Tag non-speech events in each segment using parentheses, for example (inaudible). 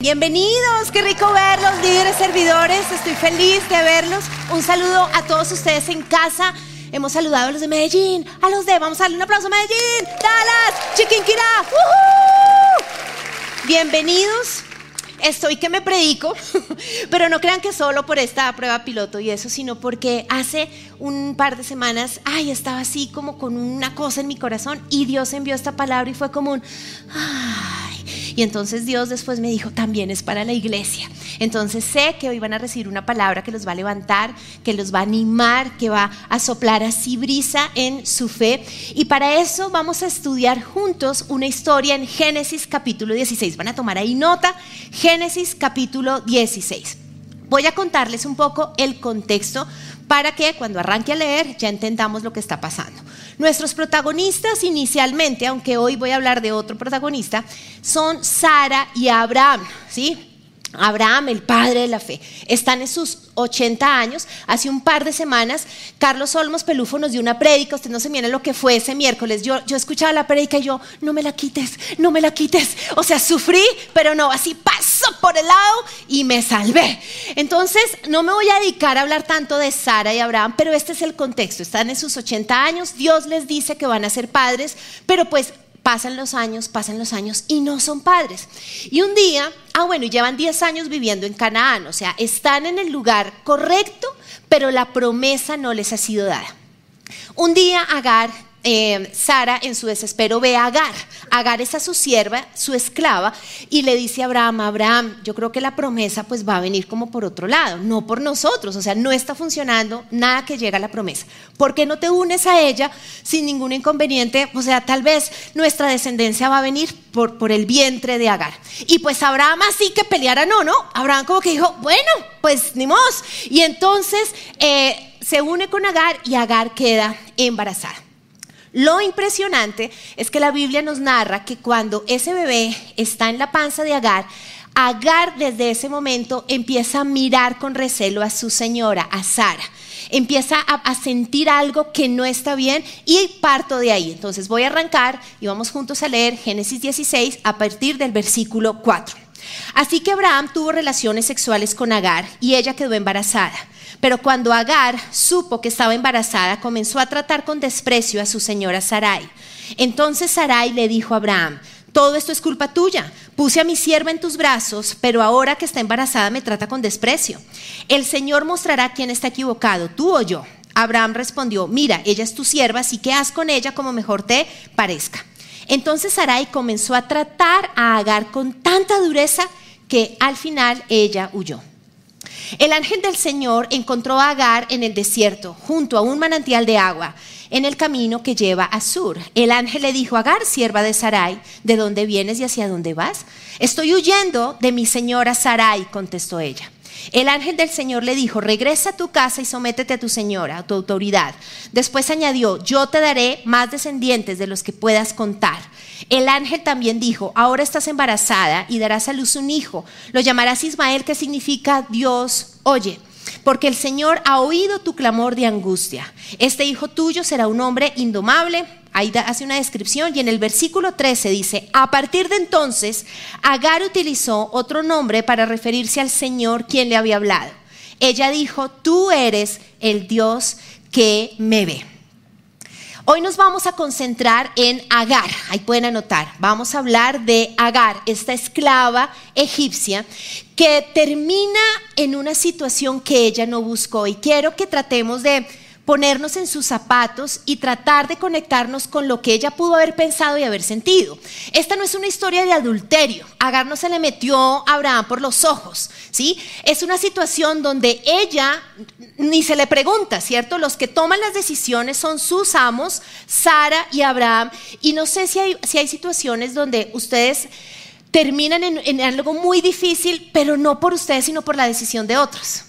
Bienvenidos, qué rico verlos, líderes servidores, estoy feliz de verlos. Un saludo a todos ustedes en casa. Hemos saludado a los de Medellín, a los de, vamos a darle un aplauso a Medellín, Dallas, Chiquinquirá. Bienvenidos. Estoy que me predico, (laughs) pero no crean que solo por esta prueba piloto y eso, sino porque hace un par de semanas, ay, estaba así como con una cosa en mi corazón y Dios envió esta palabra y fue como un, ay y entonces Dios después me dijo, también es para la iglesia. Entonces sé que hoy van a recibir una palabra que los va a levantar, que los va a animar, que va a soplar así brisa en su fe. Y para eso vamos a estudiar juntos una historia en Génesis capítulo 16. Van a tomar ahí nota, Génesis capítulo 16. Voy a contarles un poco el contexto para que cuando arranque a leer ya entendamos lo que está pasando. Nuestros protagonistas inicialmente, aunque hoy voy a hablar de otro protagonista, son Sara y Abraham, ¿sí? Abraham, el padre de la fe, están en sus 80 años. Hace un par de semanas, Carlos Olmos Pelufo nos dio una prédica. Usted no se miren lo que fue ese miércoles. Yo, yo escuchaba la prédica y yo, no me la quites, no me la quites. O sea, sufrí, pero no, así pasó por el lado y me salvé. Entonces, no me voy a dedicar a hablar tanto de Sara y Abraham, pero este es el contexto. Están en sus 80 años. Dios les dice que van a ser padres, pero pues pasan los años, pasan los años y no son padres. Y un día, ah bueno, y llevan 10 años viviendo en Canaán, o sea, están en el lugar correcto, pero la promesa no les ha sido dada. Un día Agar eh, Sara en su desespero ve a Agar. Agar es a su sierva, su esclava, y le dice a Abraham, Abraham, yo creo que la promesa pues va a venir como por otro lado, no por nosotros, o sea, no está funcionando nada que llega a la promesa. ¿Por qué no te unes a ella sin ningún inconveniente? O sea, tal vez nuestra descendencia va a venir por, el vientre de Agar. Y pues Abraham así que peleara no, ¿no? Abraham como que dijo, bueno, pues ni mos. Y entonces eh, se une con Agar y Agar queda embarazada. Lo impresionante es que la Biblia nos narra que cuando ese bebé está en la panza de Agar, Agar desde ese momento empieza a mirar con recelo a su señora, a Sara. Empieza a, sentir algo que no está bien y parto de ahí. Entonces voy a arrancar y vamos juntos a leer Génesis 16 a partir del versículo 4. Así que Abraham tuvo relaciones sexuales con Agar y ella quedó embarazada. Pero cuando Agar supo que estaba embarazada, comenzó a tratar con desprecio a su señora Sarai. Entonces Sarai le dijo a Abraham, todo esto es culpa tuya. Puse a mi sierva en tus brazos, pero ahora que está embarazada me trata con desprecio. El Señor mostrará quién está equivocado, tú o yo. Abraham respondió, mira, ella es tu sierva, así que haz con ella como mejor te parezca. Entonces Sarai comenzó a tratar a Agar con tanta dureza que al final ella huyó. El ángel del Señor encontró a Agar en el desierto, junto a un manantial de agua, en el camino que lleva a Sur. El ángel le dijo a Agar, sierva de Sarai, ¿de dónde vienes y hacia dónde vas? Estoy huyendo de mi señora Sarai, contestó ella. El ángel del Señor le dijo, regresa a tu casa y sométete a tu señora, a tu autoridad. Después añadió, yo te daré más descendientes de los que puedas contar. El ángel también dijo, ahora estás embarazada y darás a luz un hijo. Lo llamarás Ismael, que significa Dios oye. Porque el Señor ha oído tu clamor de angustia. Este hijo tuyo será un hombre indomable, Ahí hace una descripción y en el versículo 13 dice, a partir de entonces, Agar utilizó otro nombre para referirse al Señor quien le había hablado. Ella dijo, tú eres el Dios que me ve. Hoy nos vamos a concentrar en Agar, ahí pueden anotar, vamos a hablar de Agar, esta esclava egipcia que termina en una situación que ella no buscó y quiero que tratemos de ponernos en sus zapatos y tratar de conectarnos con lo que ella pudo haber pensado y haber sentido. Esta no es una historia de adulterio. Agar no se le metió a Abraham por los ojos, ¿sí? Es una situación donde ella ni se le pregunta, ¿cierto? Los que toman las decisiones son sus amos, Sara y Abraham. Y no sé si hay, si hay situaciones donde ustedes terminan en, en algo muy difícil, pero no por ustedes, sino por la decisión de otros.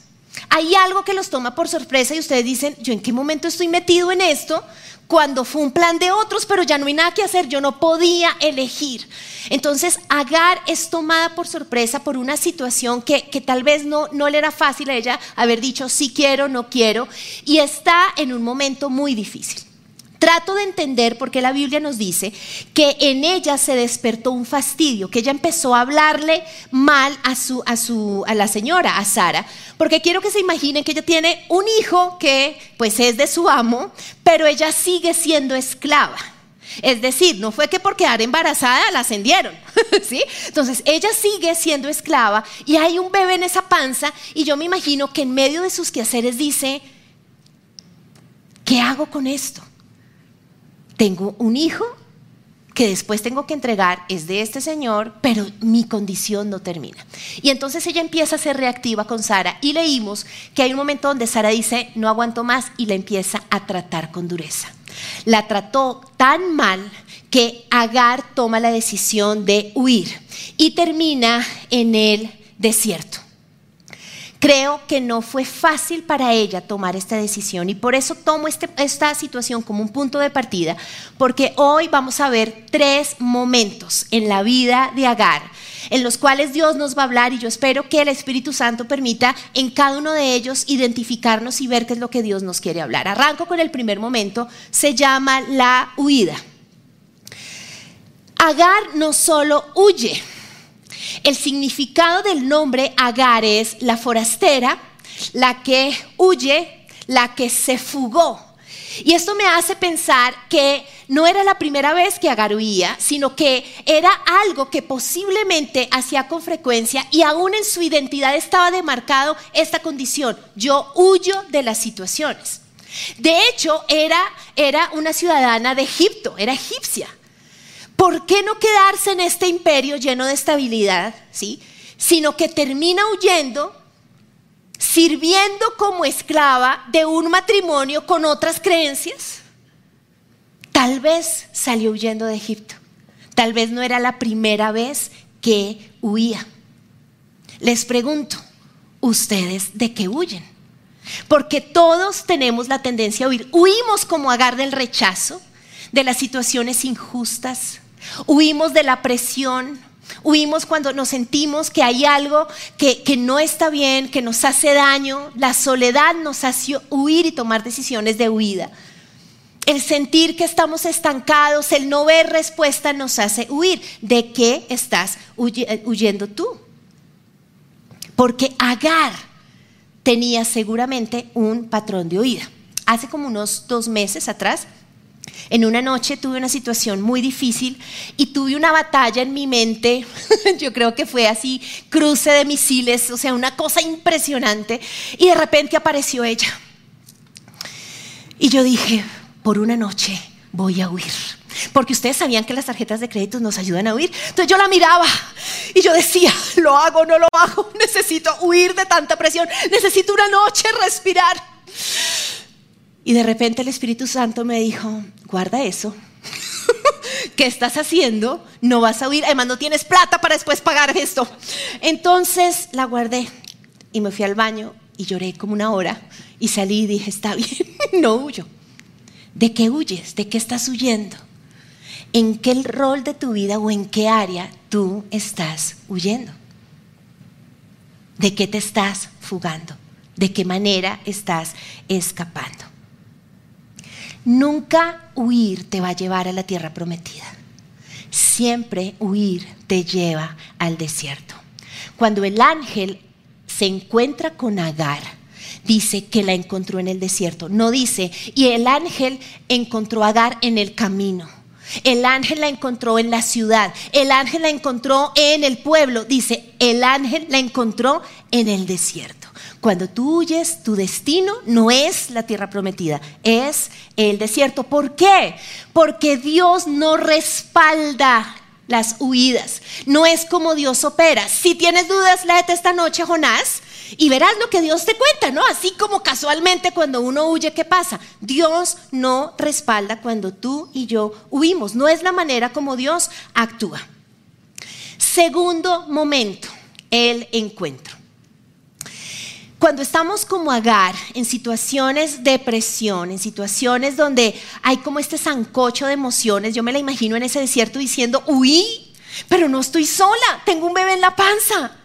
Hay algo que los toma por sorpresa y ustedes dicen, yo en qué momento estoy metido en esto cuando fue un plan de otros, pero ya no hay nada que hacer, yo no podía elegir. Entonces, Agar es tomada por sorpresa por una situación que, que tal vez no, no le era fácil a ella haber dicho sí quiero, no quiero, y está en un momento muy difícil. Trato de entender por qué la Biblia nos dice que en ella se despertó un fastidio, que ella empezó a hablarle mal a, su, a, su, a la señora, a Sara, porque quiero que se imaginen que ella tiene un hijo que pues es de su amo, pero ella sigue siendo esclava. Es decir, no fue que por quedar embarazada la ascendieron, (laughs) ¿sí? Entonces, ella sigue siendo esclava y hay un bebé en esa panza y yo me imagino que en medio de sus quehaceres dice, ¿qué hago con esto? Tengo un hijo que después tengo que entregar, es de este señor, pero mi condición no termina. Y entonces ella empieza a ser reactiva con Sara y leímos que hay un momento donde Sara dice, no aguanto más y la empieza a tratar con dureza. La trató tan mal que Agar toma la decisión de huir y termina en el desierto. Creo que no fue fácil para ella tomar esta decisión y por eso tomo este, esta situación como un punto de partida, porque hoy vamos a ver tres momentos en la vida de Agar en los cuales Dios nos va a hablar y yo espero que el Espíritu Santo permita en cada uno de ellos identificarnos y ver qué es lo que Dios nos quiere hablar. Arranco con el primer momento, se llama la huida. Agar no solo huye, el significado del nombre Agar es la forastera, la que huye, la que se fugó. Y esto me hace pensar que no era la primera vez que Agar huía, sino que era algo que posiblemente hacía con frecuencia y aún en su identidad estaba demarcado esta condición. Yo huyo de las situaciones. De hecho, era, era una ciudadana de Egipto, era egipcia. ¿Por qué no quedarse en este imperio lleno de estabilidad, ¿sí? sino que termina huyendo, sirviendo como esclava de un matrimonio con otras creencias? Tal vez salió huyendo de Egipto, tal vez no era la primera vez que huía. Les pregunto, ¿ustedes de qué huyen? Porque todos tenemos la tendencia a huir. Huimos como agar del rechazo, de las situaciones injustas, Huimos de la presión, huimos cuando nos sentimos que hay algo que, no está bien, que nos hace daño. La soledad nos hace huir y tomar decisiones de huida. El sentir que estamos estancados, el no ver respuesta nos hace huir. ¿De qué estás huyendo tú? Porque Agar tenía seguramente un patrón de huida. Hace como unos dos meses atrás, en una noche tuve una situación muy difícil y tuve una batalla en mi mente, (laughs) yo creo que fue así, cruce de misiles, o sea, una cosa impresionante, y de repente apareció ella. Y yo dije, por una noche voy a huir. Porque ustedes sabían que las tarjetas de crédito nos ayudan a huir. Entonces yo la miraba y yo decía, (laughs) lo hago, no lo hago, (laughs) necesito huir de tanta presión, necesito una noche respirar. Y de repente el Espíritu Santo me dijo, guarda eso. (laughs) ¿Qué estás haciendo? No vas a huir. Además, no tienes plata para después pagar esto. Entonces la guardé y me fui al baño y lloré como una hora y salí y dije, está bien, (laughs) no huyo. ¿De qué huyes? ¿De qué estás huyendo? ¿En qué rol de tu vida o en qué área tú estás huyendo? ¿De qué te estás fugando? ¿De qué manera estás escapando? Nunca huir te va a llevar a la tierra prometida. Siempre huir te lleva al desierto. Cuando el ángel se encuentra con Agar, dice que la encontró en el desierto. No dice, y el ángel encontró a Agar en el camino. El ángel la encontró en la ciudad. El ángel la encontró en el pueblo. Dice, el ángel la encontró en el desierto. Cuando tú huyes, tu destino no es la tierra prometida, es el desierto. ¿Por qué? Porque Dios no respalda las huidas. No es como Dios opera. Si tienes dudas, léete esta noche, Jonás, y verás lo que Dios te cuenta, ¿no? Así como casualmente cuando uno huye, ¿qué pasa? Dios no respalda cuando tú y yo huimos. No es la manera como Dios actúa. Segundo momento, el encuentro. Cuando estamos como Agar en situaciones de presión, en situaciones donde hay como este zancocho de emociones, yo me la imagino en ese desierto diciendo, huí, pero no estoy sola, tengo un bebé en la panza.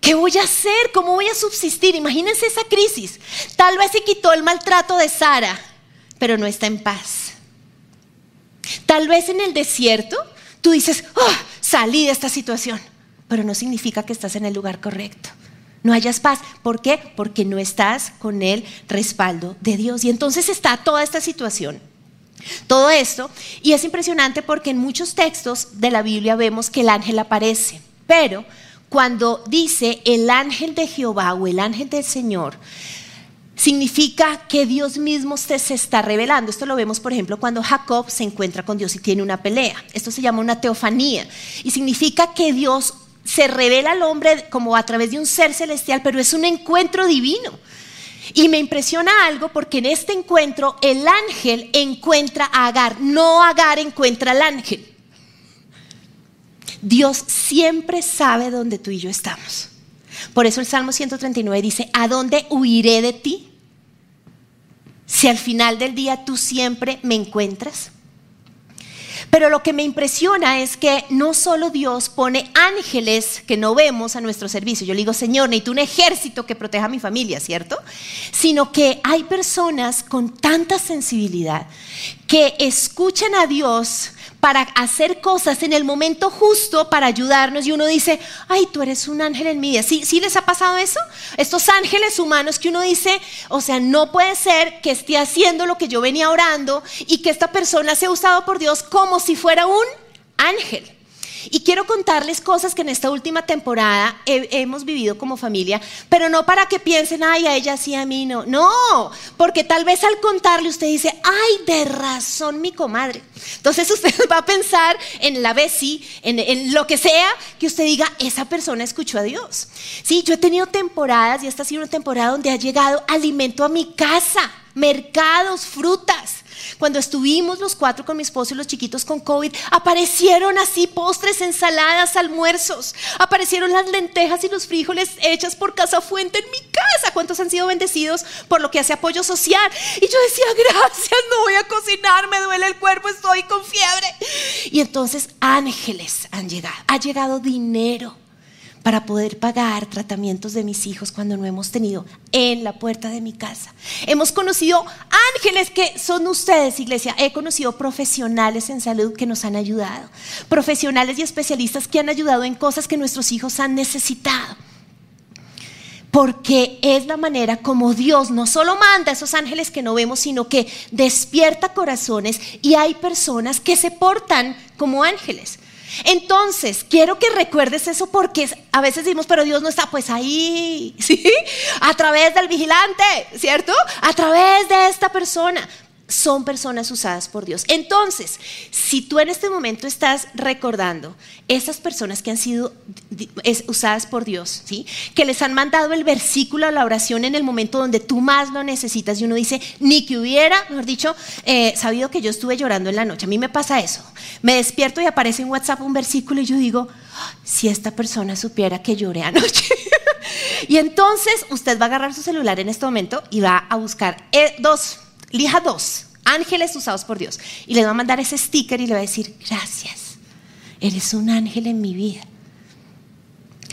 ¿Qué voy a hacer? ¿Cómo voy a subsistir? Imagínense esa crisis. Tal vez se quitó el maltrato de Sara, pero no está en paz. Tal vez en el desierto tú dices, oh, salí de esta situación, pero no significa que estás en el lugar correcto. No hayas paz. ¿Por qué? Porque no estás con el respaldo de Dios. Y entonces está toda esta situación. Todo esto, y es impresionante porque en muchos textos de la Biblia vemos que el ángel aparece, pero cuando dice el ángel de Jehová o el ángel del Señor, significa que Dios mismo se, se, está revelando. Esto lo vemos, por ejemplo, cuando Jacob se encuentra con Dios y tiene una pelea. Esto se llama una teofanía y significa que Dios se revela al hombre como a través de un ser celestial, pero es un encuentro divino. Y me impresiona algo porque en este encuentro el ángel encuentra a Agar, no Agar encuentra al ángel. Dios siempre sabe dónde tú y yo estamos. Por eso el Salmo 139 dice, ¿a dónde huiré de ti? Si al final del día tú siempre me encuentras. Pero lo que me impresiona es que no solo Dios pone ángeles que no vemos a nuestro servicio. Yo le digo, Señor, necesito un ejército que proteja a mi familia, ¿cierto? Sino que hay personas con tanta sensibilidad que escuchan a Dios para hacer cosas en el momento justo para ayudarnos y uno dice, ay, tú eres un ángel en mi vida. ¿Sí, ¿Sí les ha pasado eso? Estos ángeles humanos que uno dice, o sea, no puede ser que esté haciendo lo que yo venía orando y que esta persona sea usado por Dios como si fuera un ángel. Y quiero contarles cosas que en esta última temporada hemos vivido como familia, pero no para que piensen, ay, a ella sí, a mí no. No, porque tal vez al contarle usted dice, ay, de razón mi comadre. Entonces (laughs) usted va a pensar en la Bessie, en, en lo que sea, que usted diga, esa persona escuchó a Dios. Sí, yo he tenido temporadas, y esta ha sido una temporada donde ha llegado alimento a mi casa, mercados, frutas. Cuando estuvimos los cuatro con mi esposo y los chiquitos con COVID, aparecieron así postres, ensaladas, almuerzos. Aparecieron las lentejas y los frijoles hechas por Casa Fuente en mi casa. ¿Cuántos han sido bendecidos por lo que hace apoyo social? Y yo decía, (laughs) gracias, no voy a cocinar, me duele el cuerpo, estoy con fiebre. Y entonces ángeles han llegado, ha llegado dinero para poder pagar tratamientos de mis hijos cuando no hemos tenido en la puerta de mi casa. Hemos conocido ángeles que son ustedes, iglesia. He conocido profesionales en salud que nos han ayudado. Profesionales y especialistas que han ayudado en cosas que nuestros hijos han necesitado. Porque es la manera como Dios no solo manda a esos ángeles que no vemos, sino que despierta corazones y hay personas que se portan como ángeles. Entonces, quiero que recuerdes eso porque a veces decimos, pero Dios no está pues ahí, (laughs) ¿sí? A través del vigilante, ¿cierto? A través de esta persona son personas usadas por Dios. Entonces, si tú en este momento estás recordando esas personas que han sido usadas por Dios, ¿sí? que les han mandado el versículo a la oración en el momento donde tú más lo necesitas y uno dice, ni que hubiera, mejor dicho, eh, sabido que yo estuve llorando en la noche. A mí me pasa eso. Me despierto y aparece en WhatsApp un versículo y yo digo, ah, si esta persona supiera que lloré anoche. (laughs) y entonces usted va a agarrar su celular en este momento y va a buscar eh, dos Lija dos, ángeles usados por Dios. Y le va a mandar ese sticker y le va a decir, gracias, eres un ángel en mi vida.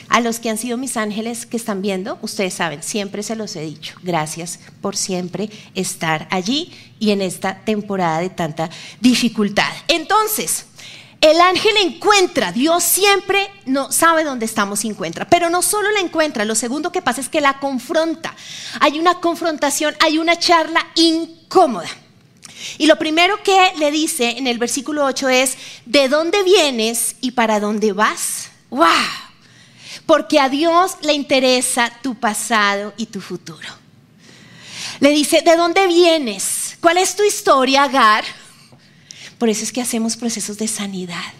A los que han sido mis ángeles que están viendo, ustedes saben, siempre se los he dicho, gracias por siempre estar allí y en esta temporada de tanta dificultad. Entonces, el ángel encuentra, Dios siempre no sabe dónde estamos y encuentra, pero no solo la encuentra, lo segundo que pasa es que la confronta. Hay una confrontación, hay una charla incómoda. Y lo primero que le dice en el versículo 8 es, ¿de dónde vienes y para dónde vas? ¡Wow! Porque a Dios le interesa tu pasado y tu futuro. Le dice, ¿de dónde vienes? ¿Cuál es tu historia, Agar? Por eso es que hacemos procesos de sanidad.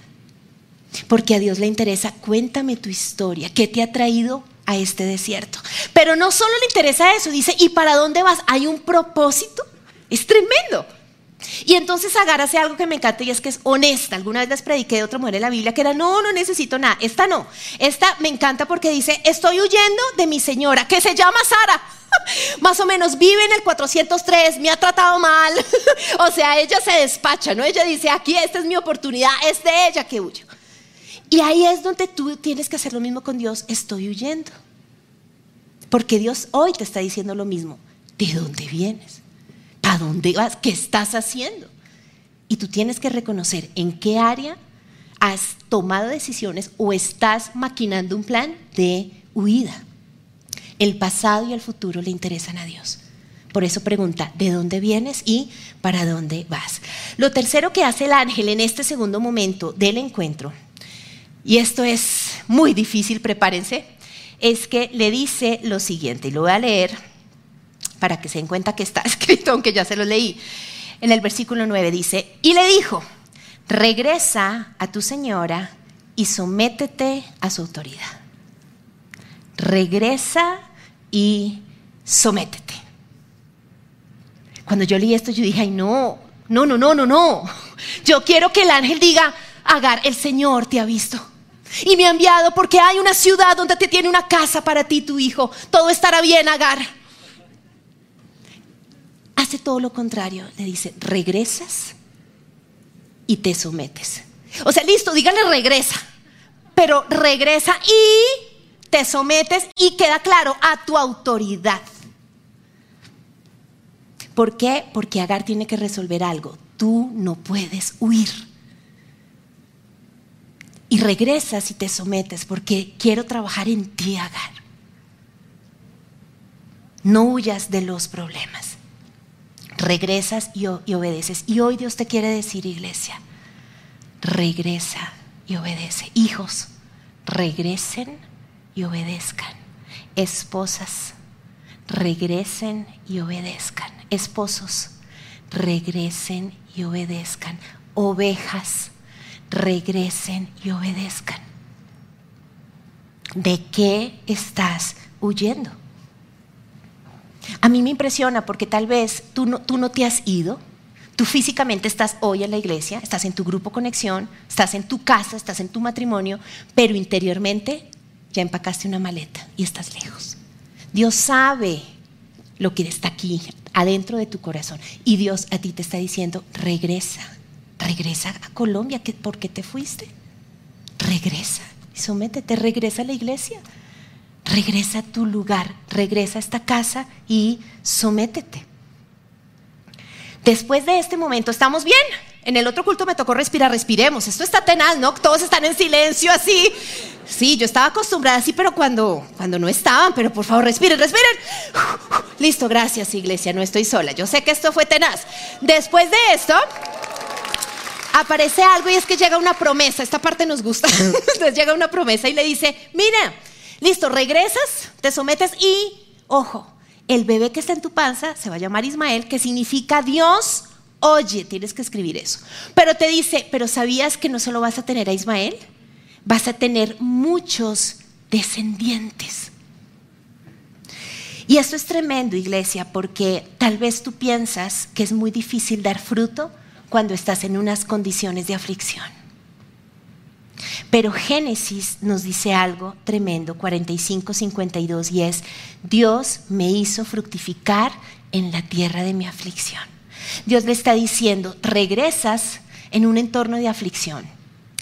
Porque a Dios le interesa, cuéntame tu historia, ¿qué te ha traído a este desierto? Pero no solo le interesa eso, dice, ¿y para dónde vas? ¿Hay un propósito? Es tremendo. Y entonces Agar hace algo que me encanta y es que es honesta. Alguna vez les prediqué de otra mujer en la Biblia que era, no, no necesito nada. Esta no. Esta me encanta porque dice, estoy huyendo de mi señora, que se llama Sara. (laughs) Más o menos vive en el 403, me ha tratado mal. (laughs) o sea, ella se despacha, ¿no? Ella dice, aquí esta es mi oportunidad, es de ella que huyo. Y ahí es donde tú tienes que hacer lo mismo con Dios, estoy huyendo. Porque Dios hoy te está diciendo lo mismo. ¿De dónde vienes? ¿A dónde vas? ¿Qué estás haciendo? Y tú tienes que reconocer en qué área has tomado decisiones o estás maquinando un plan de huida. El pasado y el futuro le interesan a Dios. Por eso pregunta, ¿de dónde vienes y para dónde vas? Lo tercero que hace el ángel en este segundo momento del encuentro, y esto es muy difícil, prepárense, es que le dice lo siguiente, y lo voy a leer para que se den cuenta que está (laughs) escrito, aunque ya se lo leí. En el versículo 9 dice, y le dijo, regresa a tu señora y sométete a su autoridad. Regresa y sométete. Cuando yo leí esto, yo dije, ay, no, no, no, no, no, no. Yo quiero que el ángel diga, Agar, el Señor te ha visto. Y me ha enviado porque hay una ciudad donde te tiene una casa para ti, tu hijo. Todo estará bien, Agar. Hace todo lo contrario. Le dice, regresas y te sometes. O sea, listo, dígale regresa. Pero regresa y te sometes y queda claro a tu autoridad. ¿Por qué? Porque Agar tiene que resolver algo. Tú no puedes huir. Y regresas y te sometes porque quiero trabajar en ti, Agar. No huyas de los problemas. Regresas y, y obedeces. Y hoy Dios te quiere decir, iglesia, regresa y obedece. Hijos, regresen y obedezcan. Esposas, regresen y obedezcan. Esposos, regresen y obedezcan. Ovejas, regresen y obedezcan. ¿De qué estás huyendo? A mí me impresiona porque tal vez tú no, tú no te has ido, tú físicamente estás hoy en la iglesia, estás en tu grupo conexión, estás en tu casa, estás en tu matrimonio, pero interiormente ya empacaste una maleta y estás lejos. Dios sabe lo que está aquí, adentro de tu corazón. Y Dios a ti te está diciendo, regresa, regresa a Colombia, ¿por qué te fuiste? Regresa y sométete, regresa a la iglesia, regresa a tu lugar, regresa a esta casa y sométete. Después de este momento, ¿estamos bien? En el otro culto me tocó respirar, respiremos. Esto está tenaz, ¿no? Todos están en silencio así. Sí, yo estaba acostumbrada así, pero cuando, cuando no estaban, pero por favor respiren, respiren. Listo, gracias iglesia, no estoy sola. Yo sé que esto fue tenaz. Después de esto, aparece algo y es que llega una promesa. Esta parte nos gusta. (laughs) Entonces llega una promesa y le dice, mira, listo, regresas, te sometes y, ojo, el bebé que está en tu panza se va a llamar Ismael, que significa Dios Oye, tienes que escribir eso. Pero te dice, pero ¿sabías que no solo vas a tener a Ismael? Vas a tener muchos descendientes. Y esto es tremendo, iglesia, porque tal vez tú piensas que es muy difícil dar fruto cuando estás en unas condiciones de aflicción. Pero Génesis nos dice algo tremendo, 45-52, y es, Dios me hizo fructificar en la tierra de mi aflicción. Dios le está diciendo, regresas en un entorno de aflicción,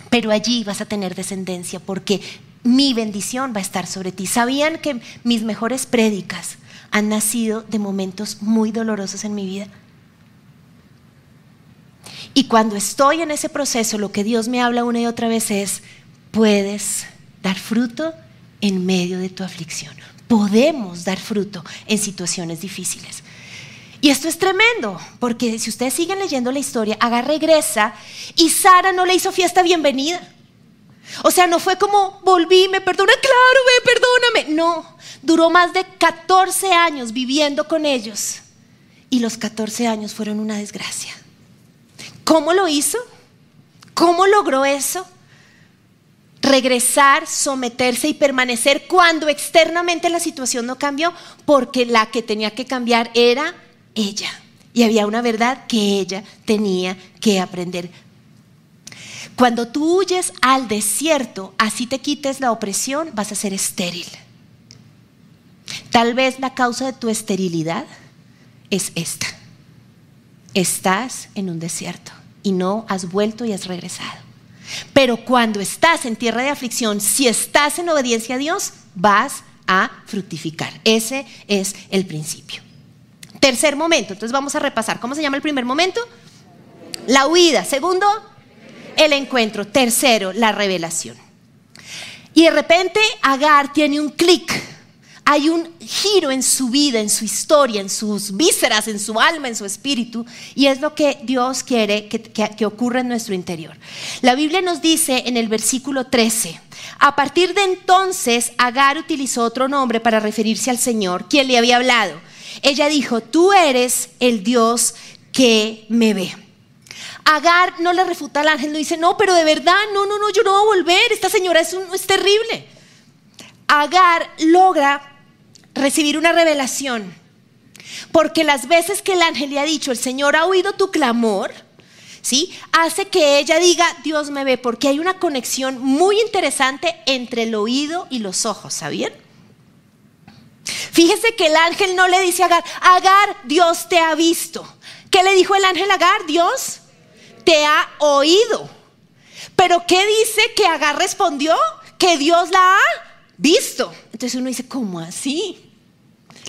pero allí vas a tener descendencia porque mi bendición va a estar sobre ti. ¿Sabían que mis mejores prédicas han nacido de momentos muy dolorosos en mi vida? Y cuando estoy en ese proceso, lo que Dios me habla una y otra vez es, puedes dar fruto en medio de tu aflicción. Podemos dar fruto en situaciones difíciles. Y esto es tremendo, porque si ustedes siguen leyendo la historia, Agar regresa y Sara no le hizo fiesta bienvenida. O sea, no fue como volví, me perdona, claro, ve, perdóname. No, duró más de 14 años viviendo con ellos. Y los 14 años fueron una desgracia. ¿Cómo lo hizo? ¿Cómo logró eso? Regresar, someterse y permanecer cuando externamente la situación no cambió, porque la que tenía que cambiar era ella. Y había una verdad que ella tenía que aprender. Cuando tú huyes al desierto, así te quites la opresión, vas a ser estéril. Tal vez la causa de tu esterilidad es esta. Estás en un desierto y no has vuelto y has regresado. Pero cuando estás en tierra de aflicción, si estás en obediencia a Dios, vas a fructificar. Ese es el principio. Tercer momento, entonces vamos a repasar. ¿Cómo se llama el primer momento? La huida. Segundo, el encuentro. Tercero, la revelación. Y de repente Agar tiene un clic. Hay un giro en su vida, en su historia, en sus vísceras, en su alma, en su espíritu. Y es lo que Dios quiere que, que ocurra en nuestro interior. La Biblia nos dice en el versículo 13, a partir de entonces Agar utilizó otro nombre para referirse al Señor, quien le había hablado. Ella dijo, tú eres el Dios que me ve. Agar no le refuta al ángel, no dice, no, pero de verdad, no, no, no, yo no voy a volver, esta señora es, es terrible. Agar logra recibir una revelación, porque las veces que el ángel le ha dicho, el Señor ha oído tu clamor, ¿sí? Hace que ella diga, Dios me ve, porque hay una conexión muy interesante entre el oído y los ojos, ¿sabían? Fíjese que el ángel no le dice a Agar, Agar, Dios te ha visto. ¿Qué le dijo el ángel a Agar? Dios te ha oído. Pero ¿qué dice que Agar respondió? Que Dios la ha visto. Entonces uno dice, ¿cómo así?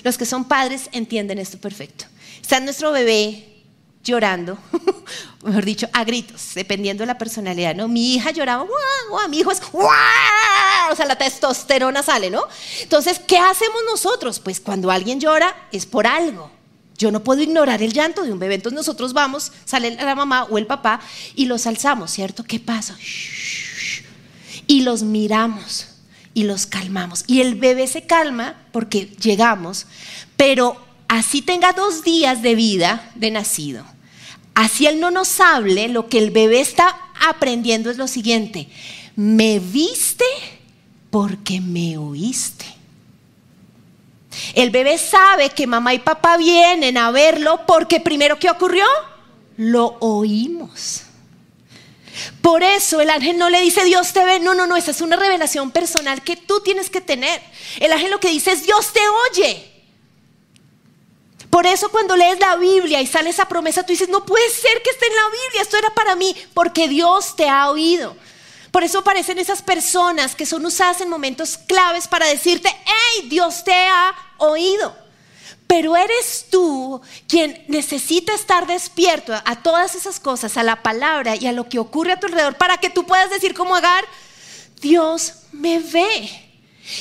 Los que son padres entienden esto perfecto. Está nuestro bebé llorando, (laughs) mejor dicho, a gritos, dependiendo de la personalidad, ¿no? Mi hija lloraba, ¡guau! mi hijo es, ¡guau! o sea, la testosterona sale, ¿no? Entonces, ¿qué hacemos nosotros? Pues cuando alguien llora es por algo. Yo no puedo ignorar el llanto de un bebé, entonces nosotros vamos, sale la mamá o el papá y los alzamos, ¿cierto? ¿Qué pasa? Y los miramos y los calmamos. Y el bebé se calma porque llegamos, pero así tenga dos días de vida de nacido. Así él no nos hable, lo que el bebé está aprendiendo es lo siguiente. Me viste porque me oíste. El bebé sabe que mamá y papá vienen a verlo porque primero ¿qué ocurrió? Lo oímos. Por eso el ángel no le dice Dios te ve, no, no, no, esa es una revelación personal que tú tienes que tener. El ángel lo que dice es Dios te oye. Por eso cuando lees la Biblia y sale esa promesa, tú dices, no puede ser que esté en la Biblia, esto era para mí, porque Dios te ha oído. Por eso aparecen esas personas que son usadas en momentos claves para decirte, hey, Dios te ha oído. Pero eres tú quien necesita estar despierto a todas esas cosas, a la palabra y a lo que ocurre a tu alrededor, para que tú puedas decir como Agar, Dios me ve.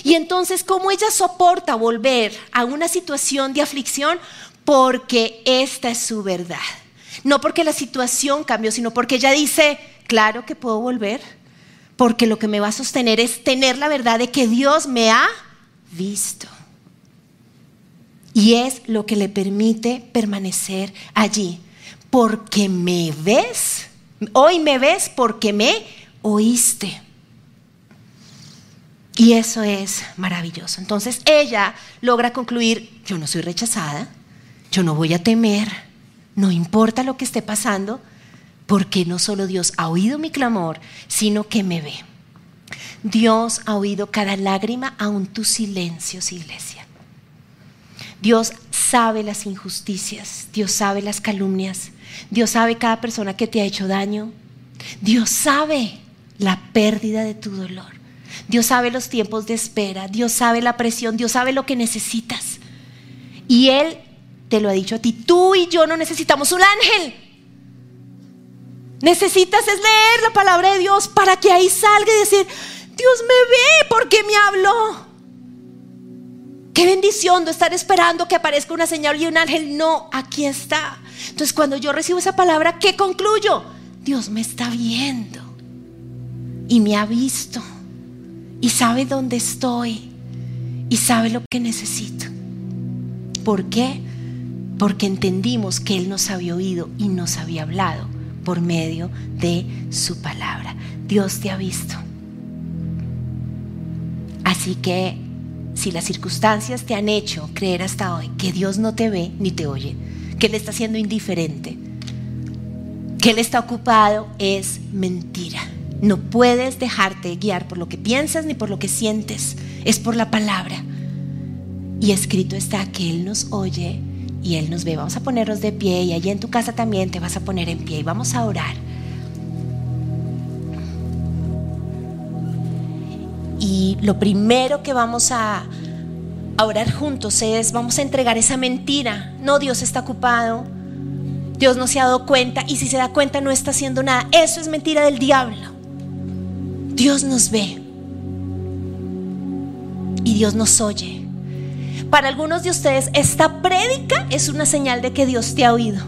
Y entonces, ¿cómo ella soporta volver a una situación de aflicción? Porque esta es su verdad. No porque la situación cambió, sino porque ella dice, claro que puedo volver porque lo que me va a sostener es tener la verdad de que Dios me ha visto. Y es lo que le permite permanecer allí. Porque me ves, hoy me ves porque me oíste. Y eso es maravilloso. Entonces ella logra concluir, yo no soy rechazada, yo no voy a temer, no importa lo que esté pasando, porque no solo Dios ha oído mi clamor, sino que me ve. Dios ha oído cada lágrima, aun tus silencios, iglesia. Dios sabe las injusticias, Dios sabe las calumnias, Dios sabe cada persona que te ha hecho daño, Dios sabe la pérdida de tu dolor, Dios sabe los tiempos de espera, Dios sabe la presión, Dios sabe lo que necesitas. Y Él te lo ha dicho a ti, tú y yo no necesitamos un ángel, Necesitas es leer la palabra de Dios para que ahí salga y decir, Dios me ve porque me habló. Qué bendición de estar esperando que aparezca una señal y un ángel. No, aquí está. Entonces cuando yo recibo esa palabra, ¿qué concluyo? Dios me está viendo y me ha visto y sabe dónde estoy y sabe lo que necesito. ¿Por qué? Porque entendimos que Él nos había oído y nos había hablado por medio de su palabra. Dios te ha visto. Así que si las circunstancias te han hecho creer hasta hoy que Dios no te ve ni te oye, que Él está siendo indiferente, que Él está ocupado, es mentira. No puedes dejarte guiar por lo que piensas ni por lo que sientes, es por la palabra. Y escrito está que Él nos oye y Él nos ve. Vamos a ponernos de pie y allí en tu casa también te vas a poner en pie y vamos a orar. Y lo primero que vamos a, orar juntos es, vamos a entregar esa mentira. No, Dios está ocupado. Dios no se ha dado cuenta y si se da cuenta no está haciendo nada. Eso es mentira del diablo. Dios nos ve y Dios nos oye. Para algunos de ustedes esta prédica es una señal de que Dios te ha oído.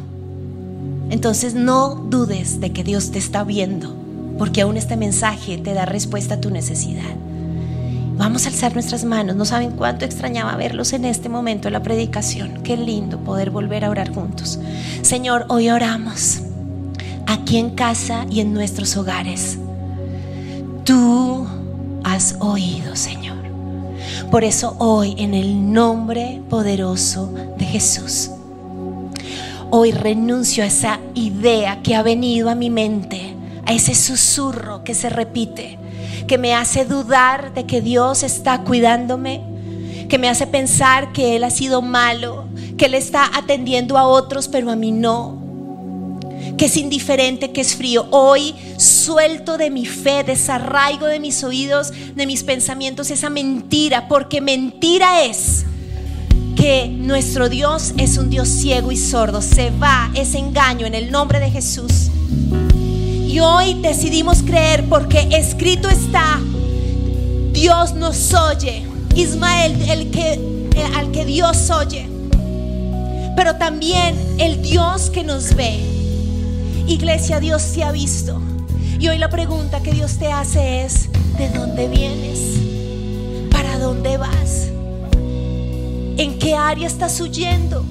Entonces no dudes de que Dios te está viendo, porque aún este mensaje te da respuesta a tu necesidad. Vamos a alzar nuestras manos. No saben cuánto extrañaba verlos en este momento la predicación. Qué lindo poder volver a orar juntos. Señor, hoy oramos aquí en casa y en nuestros hogares. Tú has oído, Señor. Por eso hoy, en el nombre poderoso de Jesús, hoy renuncio a esa idea que ha venido a mi mente, a ese susurro que se repite, que me hace dudar de que Dios está cuidándome, que me hace pensar que Él ha sido malo, que Él está atendiendo a otros, pero a mí no que es indiferente, que es frío. Hoy suelto de mi fe, desarraigo de mis oídos, de mis pensamientos esa mentira, porque mentira es que nuestro Dios es un Dios ciego y sordo. Se va ese engaño en el nombre de Jesús. Y hoy decidimos creer porque escrito está, Dios nos oye. Ismael, el que, al que Dios oye. Pero también el Dios que nos ve Iglesia, Dios te ha visto. Y hoy la pregunta que Dios te hace es, ¿de dónde vienes? ¿Para dónde vas? ¿En qué área estás huyendo?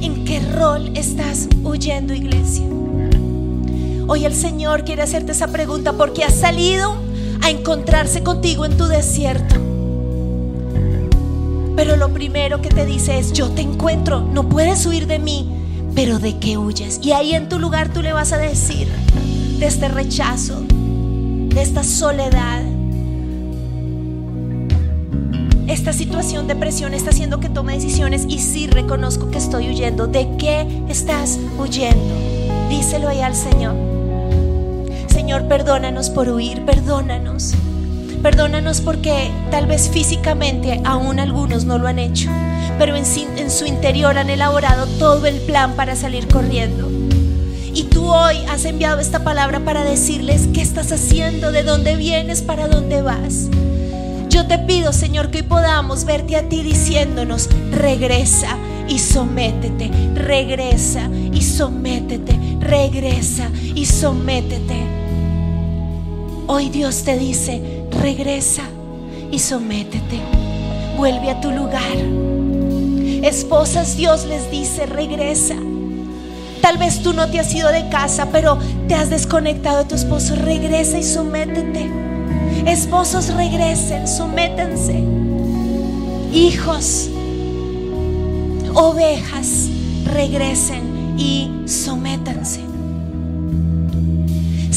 ¿En qué rol estás huyendo, iglesia? Hoy el Señor quiere hacerte esa pregunta porque ha salido a encontrarse contigo en tu desierto. Pero lo primero que te dice es, yo te encuentro, no puedes huir de mí, pero de qué huyes. Y ahí en tu lugar tú le vas a decir de este rechazo, de esta soledad. Esta situación de presión está haciendo que tome decisiones y sí reconozco que estoy huyendo. ¿De qué estás huyendo? Díselo ahí al Señor. Señor, perdónanos por huir, perdónanos. Perdónanos porque tal vez físicamente aún algunos no lo han hecho, pero en, su interior han elaborado todo el plan para salir corriendo. Y tú hoy has enviado esta palabra para decirles qué estás haciendo, de dónde vienes, para dónde vas. Yo te pido, Señor, que hoy podamos verte a ti diciéndonos, regresa y sométete, regresa y sométete, regresa y sométete. Hoy Dios te dice, regresa y sométete. Vuelve a tu lugar. Esposas, Dios les dice, regresa. Tal vez tú no te has ido de casa, pero te has desconectado de tu esposo. Regresa y sométete. Esposos, regresen, sométense. Hijos, ovejas, regresen y sométanse.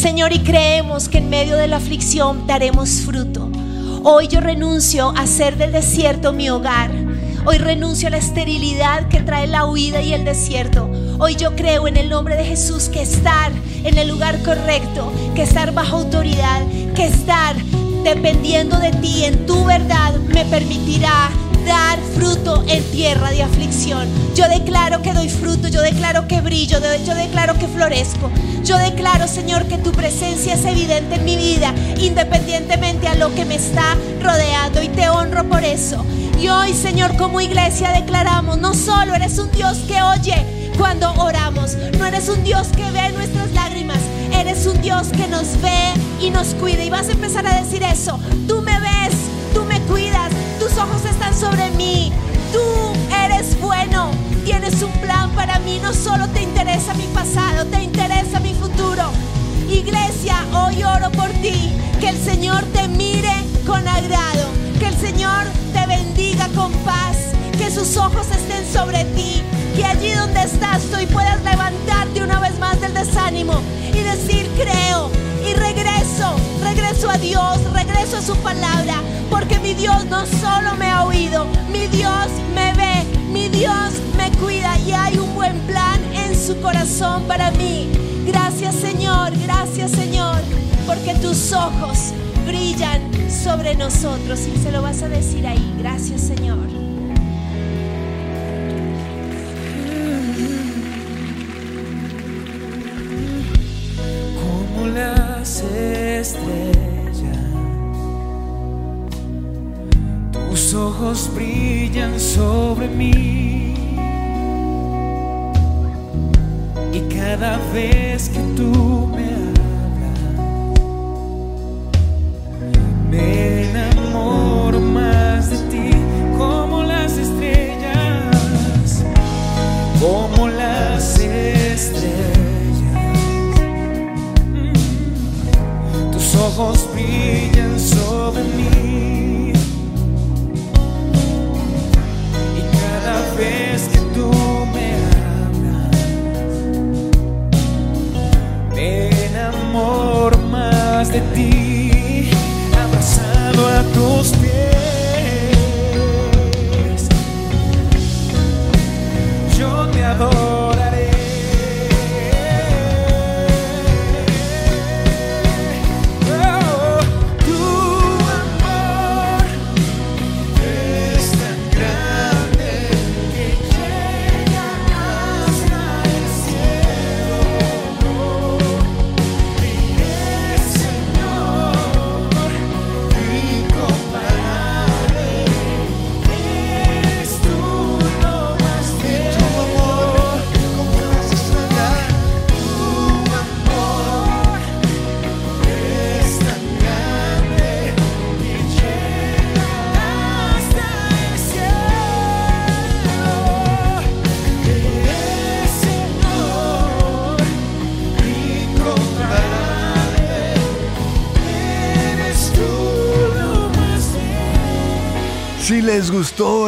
Señor, y creemos que en medio de la aflicción daremos fruto. Hoy yo renuncio a hacer del desierto mi hogar. Hoy renuncio a la esterilidad que trae la huida y el desierto. Hoy yo creo en el nombre de Jesús que estar en el lugar correcto, que estar bajo autoridad, que estar dependiendo de ti en tu verdad me permitirá dar fruto en tierra de aflicción. Yo declaro que doy fruto, yo declaro que brillo, yo declaro que florezco. Yo declaro, Señor, que tu presencia es evidente en mi vida, independientemente a lo que me está rodeando. Y te honro por eso. Y hoy, Señor, como iglesia declaramos, no solo eres un Dios que oye cuando oramos, no eres un Dios que ve nuestras lágrimas, eres un Dios que nos ve y nos cuida. Y vas a empezar a decir eso. Tú me ves, tú me cuidas, tus ojos están sobre mí. Tú eres bueno, tienes un plan para mí. No solo te interesa mi pasado, te interesa mi futuro. Iglesia, hoy oro por ti. Que el Señor te mire con agrado. Que el Señor te bendiga con paz. Que sus ojos estén sobre ti. Que allí donde estás tú puedas levantarte una vez más del desánimo y decir, creo y regreso, regreso a Dios, regreso a su palabra, porque mi Dios no solo me ha oído, mi Dios me ve, mi Dios me cuida y hay un buen plan en su corazón para mí. Gracias Señor, gracias Señor, porque tus ojos brillan sobre nosotros y se lo vas a decir ahí. Gracias Señor. ¿Cómo le las estrellas, tus ojos brillan sobre mí. Y cada vez que tú me ojos brillan sobre mí. Y cada vez que tú me hablas, me enamoro más de ti, abrazado a tus